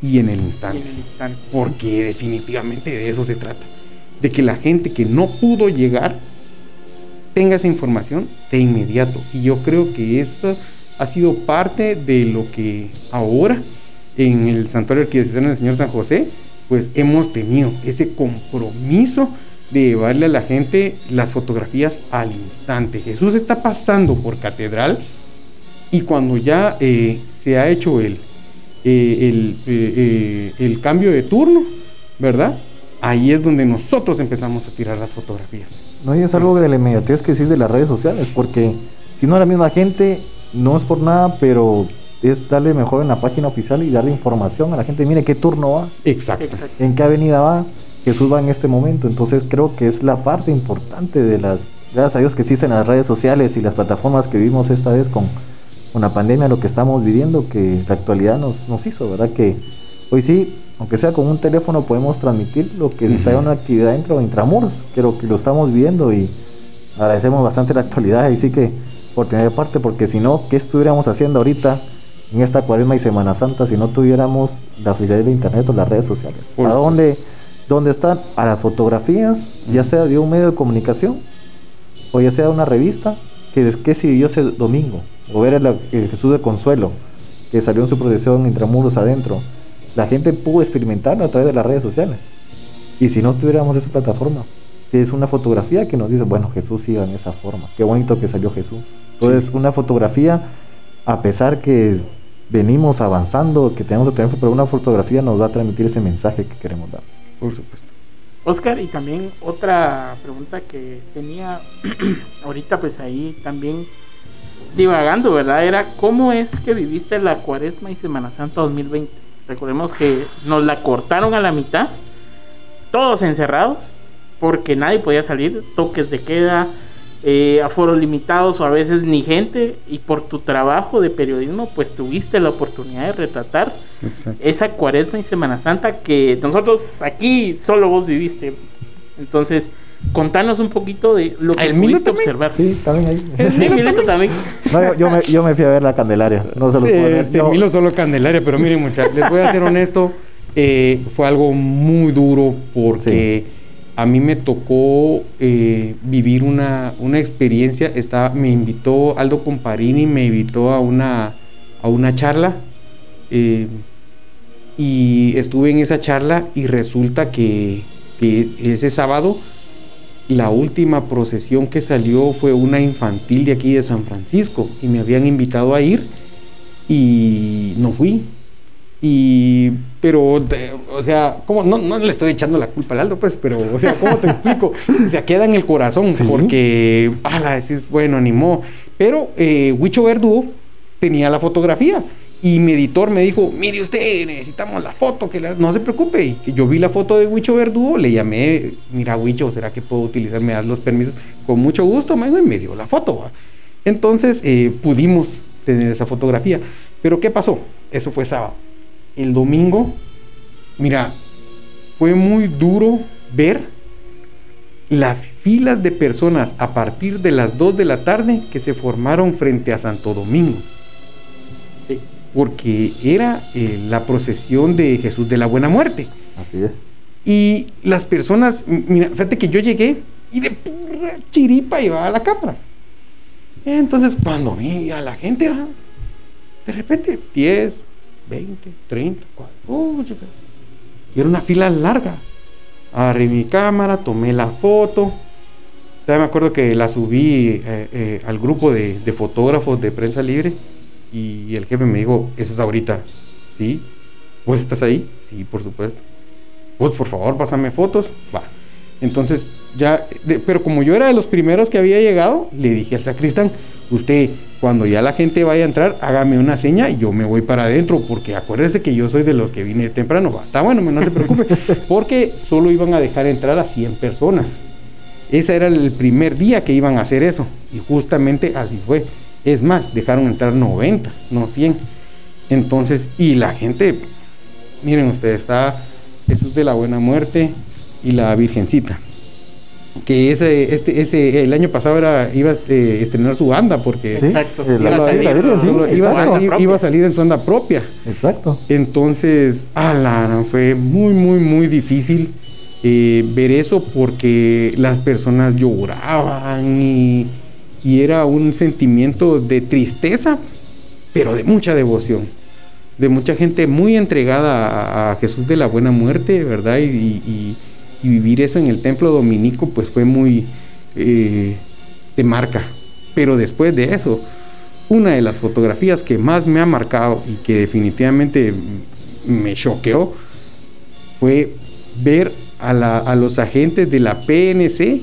y en el instante. Porque definitivamente de eso se trata. De que la gente que no pudo llegar tenga esa información de inmediato. Y yo creo que eso ha sido parte de lo que ahora en el Santuario Arquidiocesano del Señor San José, pues hemos tenido ese compromiso de llevarle a la gente las fotografías al instante. Jesús está pasando por catedral y cuando ya eh, se ha hecho el, eh, eh, el, cambio de turno, ¿verdad? Ahí es donde nosotros empezamos a tirar las fotografías. No, y es algo de la inmediatez que sí de las redes sociales, porque si no la misma gente, no es por nada, pero es darle mejor en la página oficial y darle información a la gente. Mire qué turno va. Exacto. En qué avenida va. Jesús va en este momento. Entonces creo que es la parte importante de las... Gracias a Dios que existen las redes sociales y las plataformas que vivimos esta vez con, con la pandemia, lo que estamos viviendo, que la actualidad nos, nos hizo, ¿verdad? Que hoy sí, aunque sea con un teléfono, podemos transmitir lo que está en una actividad dentro de Intramuros. Creo que lo estamos viendo y agradecemos bastante la actualidad y sí que por tener parte, porque si no, ¿qué estuviéramos haciendo ahorita en esta cuaresma y Semana Santa si no tuviéramos la fidelidad de internet o las redes sociales? ¿A dónde, dónde están? A las fotografías, ya sea de un medio de comunicación o ya sea de una revista, que es que si yo ese domingo, o ver el, Jesús de Consuelo, que salió en su procesión intramuros adentro, la gente pudo experimentarlo a través de las redes sociales. Y si no tuviéramos esa plataforma, es una fotografía que nos dice, bueno, Jesús iba en esa forma, qué bonito que salió Jesús. Entonces, una fotografía, a pesar que venimos avanzando, que tenemos tiempo, pero una fotografía nos va a transmitir ese mensaje que queremos dar. Por supuesto. Oscar, y también otra pregunta que tenía <clears throat> ahorita, pues ahí también divagando, ¿verdad? Era cómo es que viviste la Cuaresma y Semana Santa 2020. Recordemos que nos la cortaron a la mitad, todos encerrados, porque nadie podía salir, toques de queda, eh, aforos limitados o a veces ni gente y por tu trabajo de periodismo pues tuviste la oportunidad de retratar esa cuaresma y Semana Santa que nosotros aquí solo vos viviste. Entonces, contanos un poquito de lo que pudiste observar. Sí, también ahí. El <laughs> también. yo, me, yo, me, fui a ver la Candelaria. No se sí, este, Milo solo Candelaria, pero miren muchachos, les voy a ser honesto, eh, fue algo muy duro porque a mí me tocó eh, vivir una, experiencia. Está, me invitó Aldo Comparini, me invitó a una, a una charla. Eh, y estuve en esa charla y resulta que, que, ese sábado la última procesión que salió fue una infantil de aquí de San Francisco y me habían invitado a ir y no fui. Y, pero, o sea, como no, no le estoy echando la culpa al Aldo, pues, pero, o sea, ¿cómo te explico? <laughs> O sea, queda en el corazón, porque, ala, decís, bueno, animó. Pero eh, Huicho Verdú tenía la fotografía. Y mi editor me dijo, mire usted, necesitamos la foto, que no se preocupe. Y yo vi la foto de Huicho Verdugo, le llamé, mira Huicho, ¿será que puedo utilizar? Me das los permisos. Con mucho gusto, me, me dio la foto. Entonces eh, pudimos tener esa fotografía. Pero ¿qué pasó? Eso fue sábado el domingo, mira, fue muy duro ver las filas de personas a partir de las 2 de la tarde que se formaron frente a Santo Domingo. Porque era eh, la procesión de Jesús de la Buena Muerte. Así es. Y las personas, mira, fíjate que yo llegué y de pura chiripa iba a la cámara. Entonces, cuando vi a la gente, de repente, 10, 20, 30, 40. y era una fila larga. Agarré mi cámara, tomé la foto. Ya me acuerdo que la subí eh, eh, al grupo de, fotógrafos de prensa libre. Y el jefe me dijo: Eso es ahorita. ¿Sí? ¿Vos estás ahí? Sí, por supuesto. Vos, por favor, pásame fotos. Va. Entonces, ya, pero como yo era de los primeros que había llegado, le dije al sacristán, usted cuando ya la gente vaya a entrar, hágame una seña y yo me voy para adentro, porque acuérdese que yo soy de los que vine temprano. Está bueno, no se preocupe, <laughs> porque solo iban a dejar entrar a 100 personas. Ese era el primer día que iban a hacer eso, y justamente así fue. Es más, dejaron entrar 90, no 100. Entonces, y la gente, miren ustedes, está Jesús de la Buena Muerte y la Virgencita que ese, este, ese, el año pasado era, iba a este, estrenar su banda porque Exacto. iba, a salir, en su banda propia. Exacto. Entonces, ala, fue muy, muy, muy difícil eh, ver eso porque las personas lloraban y, y era un sentimiento de tristeza, pero de mucha devoción de mucha gente muy entregada a, Jesús de la Buena Muerte, ¿verdad? Y, vivir eso en el templo dominico, pues fue muy eh, de marca. Pero después de eso, una de las fotografías que más me ha marcado y que definitivamente me choqueó fue ver a, los agentes de la PNC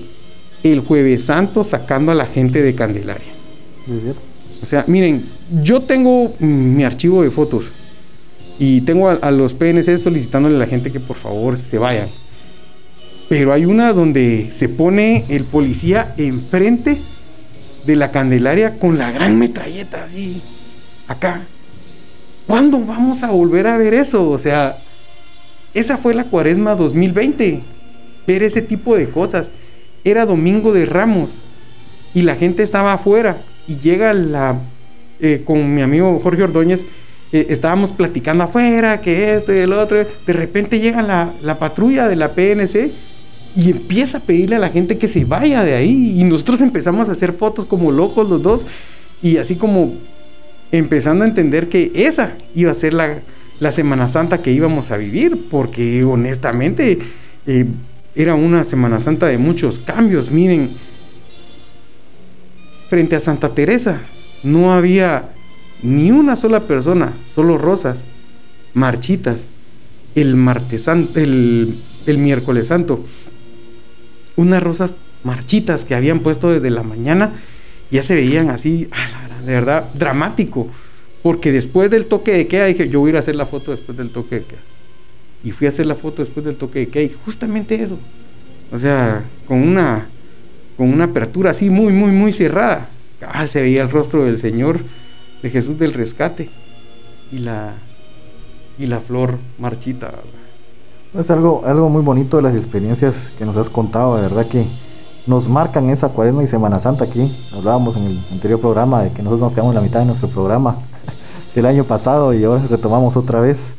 el jueves santo sacando a la gente de Candelaria. O sea, miren, yo tengo mi archivo de fotos y tengo a, los PNC solicitándole a la gente que por favor se vayan. Pero hay una donde se pone el policía enfrente de la Candelaria con la gran metralleta así, acá. ¿Cuándo vamos a volver a ver eso? O sea, esa fue la cuaresma 2020. Ver ese tipo de cosas. Era domingo de ramos y la gente estaba afuera y llega la... Eh, con mi amigo Jorge Ordóñez, eh, estábamos platicando afuera, que esto y el otro. De repente llega la, la patrulla de la PNC y empieza a pedirle a la gente que se vaya de ahí. Y nosotros empezamos a hacer fotos como locos los dos. Y así como empezando a entender que esa iba a ser la, la Semana Santa que íbamos a vivir, porque honestamente eh, era una Semana Santa de muchos cambios. Miren, frente a Santa Teresa no había ni una sola persona, solo rosas, marchitas. El martes santo, el, el miércoles santo, unas rosas marchitas que habían puesto desde la mañana, ya se veían así, de verdad, dramático. Porque después del toque de queda dije, yo voy a ir a hacer la foto después del toque de queda. Y fui a hacer la foto después del toque de queda y justamente eso. O sea, con una, con una apertura así muy, muy, muy cerrada. se veía el rostro del Señor, de Jesús del rescate. Y la, y la flor marchita. Es algo, algo muy bonito de las experiencias que nos has contado, de verdad que nos marcan esa cuaresma y Semana Santa aquí. Hablábamos en el anterior programa de que nosotros nos quedamos la mitad de nuestro programa <laughs> del año pasado y ahora retomamos otra vez.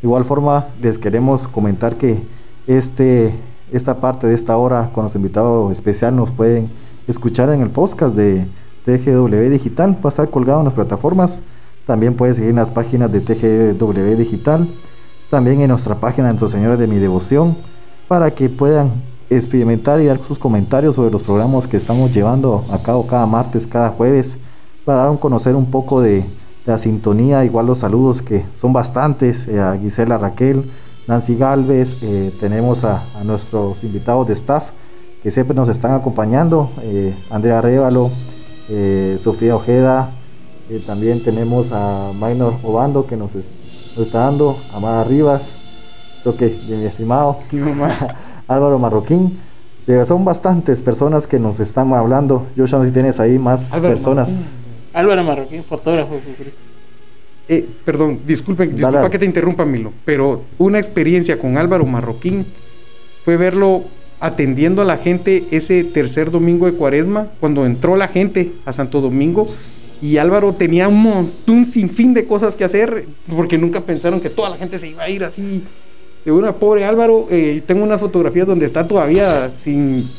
De igual forma, les queremos comentar que este, esta parte de esta hora con los invitados especial nos pueden escuchar en el podcast de TGW Digital. Va a estar colgado en las plataformas. También pueden seguir en las páginas de TGW Digital. También en nuestra página de Nuestros Señores de mi Devoción. Para que puedan experimentar y dar sus comentarios sobre los programas que estamos llevando a cabo cada martes, cada jueves. Para conocer un poco de la sintonía, igual los saludos que son bastantes, eh, a Gisela Raquel, Nancy Galvez, eh, tenemos a, nuestros invitados de staff que siempre nos están acompañando, eh, Andrea Révalo, Sofía Ojeda, también tenemos a Maynor Obando que nos, está dando, Amada Rivas, creo que de mi estimado, <laughs> Álvaro Marroquín. son bastantes personas que nos están hablando. Yo ya no sé si tienes ahí más personas. Álvaro Marroquín, fotógrafo. Eh, perdón, disculpen, disculpa que te interrumpa, Milo, pero una experiencia con Álvaro Marroquín fue verlo atendiendo a la gente ese tercer domingo de cuaresma, cuando entró la gente a Santo Domingo y Álvaro tenía un montón, sinfín de cosas que hacer, porque nunca pensaron que toda la gente se iba a ir así. De una pobre Álvaro, eh, tengo unas fotografías donde está todavía sin,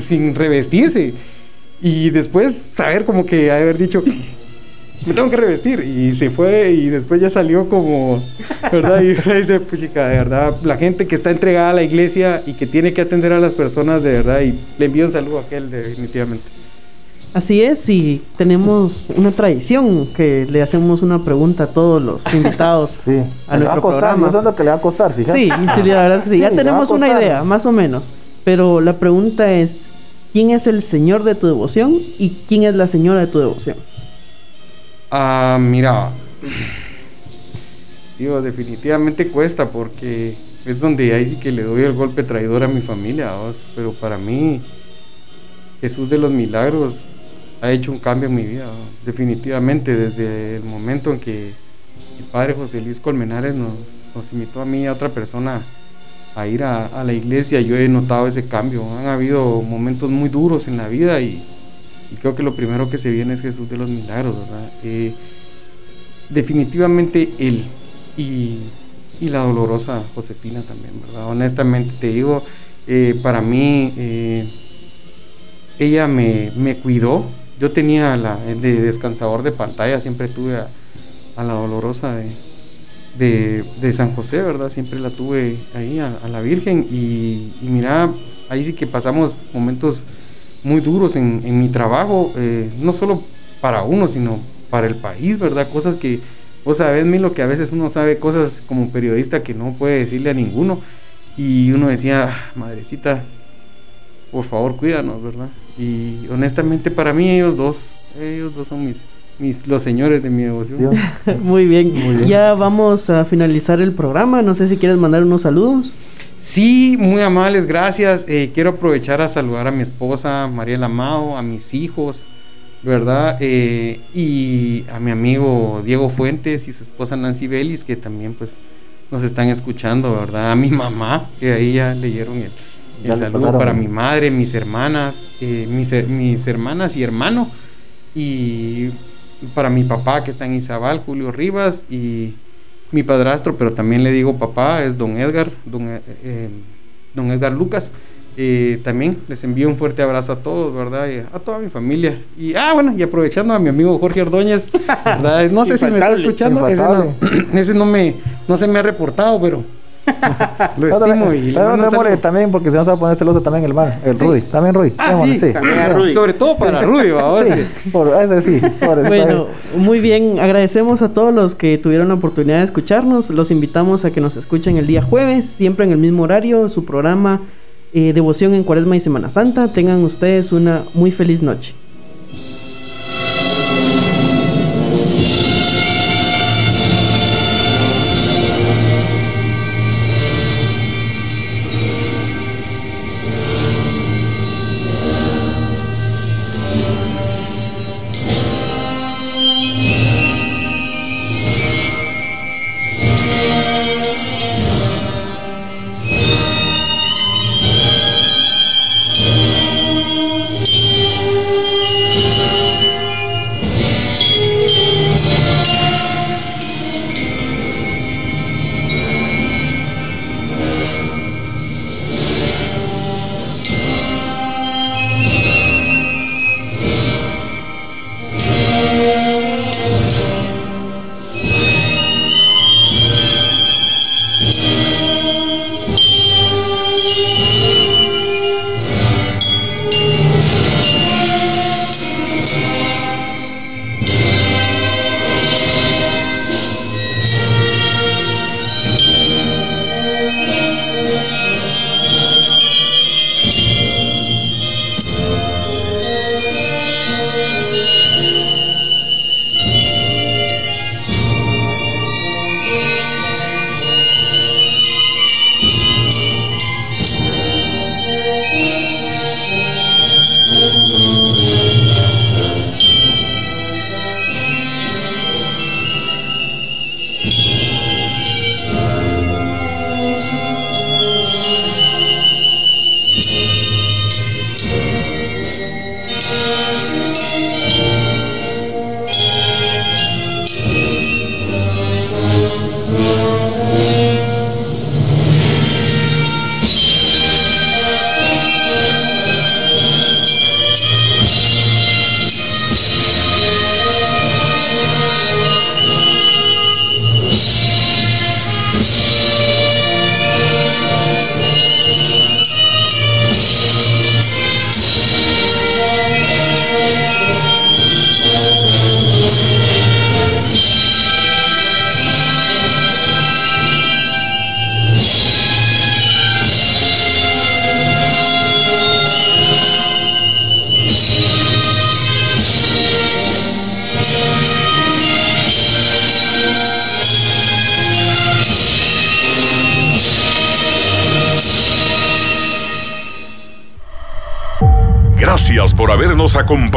sin revestirse y después saber como que haber dicho, me tengo que revestir. Y se fue y después ya salió como, ¿verdad? Y <laughs> dice, pues chica, de verdad, la gente que está entregada a la iglesia y que tiene que atender a las personas de verdad. Y le envío un saludo a aquel definitivamente. Así es, y tenemos una tradición que le hacemos una pregunta a todos los <laughs> invitados sí. a nuestro programa. No es lo que le va a costar, fíjate. Sí, la verdad es que sí. <laughs> ya tenemos una idea, más o menos. Pero la pregunta es, ¿Quién es el señor de tu devoción y quién es la señora de tu devoción? Ah, mira. Sí, definitivamente cuesta porque es donde ahí sí que le doy el golpe traidor a mi familia, pero para mí Jesús de los Milagros ha hecho un cambio en mi vida, definitivamente desde el momento en que mi padre José Luis Colmenares nos, invitó a mí y a otra persona a ir a, la iglesia, yo he notado ese cambio. Han habido momentos muy duros en la vida y, creo que lo primero que se viene es Jesús de los milagros, ¿verdad? Eh, definitivamente Él y, la dolorosa Josefina también, ¿verdad? Honestamente te digo, eh, para mí eh, ella me, cuidó. Yo tenía la de descansador de pantalla, siempre tuve a, la dolorosa de, de, San José, ¿verdad? Siempre la tuve ahí a, la Virgen y, y, mira, ahí sí que pasamos momentos muy duros en, en mi trabajo, eh, no solo para uno, sino para el país, ¿verdad? Cosas que, vos sabés, lo que a veces uno sabe cosas como periodista que no puede decirle a ninguno y uno decía, ah, madrecita, por favor cuídanos, ¿verdad? Y honestamente para mí ellos dos, ellos dos son mis, mis los señores de mi devoción. <laughs> Muy bien. Muy bien. Ya vamos a finalizar el programa. No sé si quieres mandar unos saludos. Sí, muy amables, gracias. Eh, quiero aprovechar a saludar a mi esposa María Lamao, a mis hijos, ¿verdad? Eh, y a mi amigo Diego Fuentes y su esposa Nancy Vélez, que también pues nos están escuchando, ¿verdad? A mi mamá, que ahí ya leyeron el, el saludo para mi madre, mis hermanas, eh, mis, mis, hermanas y hermano, y para mi papá que está en Izabal, Julio Rivas, y mi padrastro, pero también le digo papá, es don Edgar, don, eh, eh, don Edgar Lucas. Eh, también les envío un fuerte abrazo a todos, ¿verdad? Y a toda mi familia. Y, ah, bueno, y aprovechando a mi amigo Jorge Ordóñez, ¿verdad? <laughs> No sé si me está escuchando, ese no, <clears throat> ese no, me, no se me ha reportado, pero lo estimo y le no demore también porque se nos va a poner celoso también el man, el sí. Rudy. También Rudy. Ah, sí. sí. También Rudy. Sobre todo para Rudy, vamos. Sí, por ese sí. Por ese bueno, muy bien. Agradecemos a todos los que tuvieron la oportunidad de escucharnos. Los invitamos a que nos escuchen el día jueves, siempre en el mismo horario, su programa eh, Devoción en Cuaresma y Semana Santa. Tengan ustedes una muy feliz noche.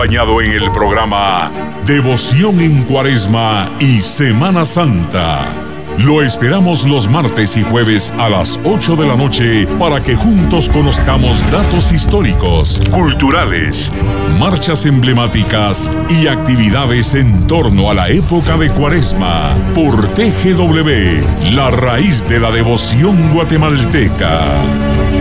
En el programa Devoción en Cuaresma y Semana Santa. Lo esperamos los martes y jueves a las 8 de la noche para que juntos conozcamos datos históricos, culturales, marchas emblemáticas y actividades en torno a la época de Cuaresma por TGW, la raíz de la devoción guatemalteca.